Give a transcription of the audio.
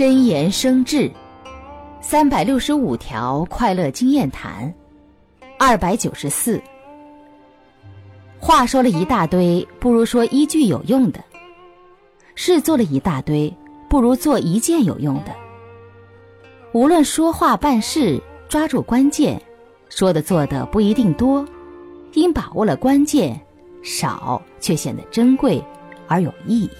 真言生智三百六十五条快乐经验谈二百九十四。话说了一大堆不如说一句有用的事做了一大堆不如做一件有用的。无论说话办事抓住关键说的做的不一定多因把握了关键少却显得珍贵而有意义。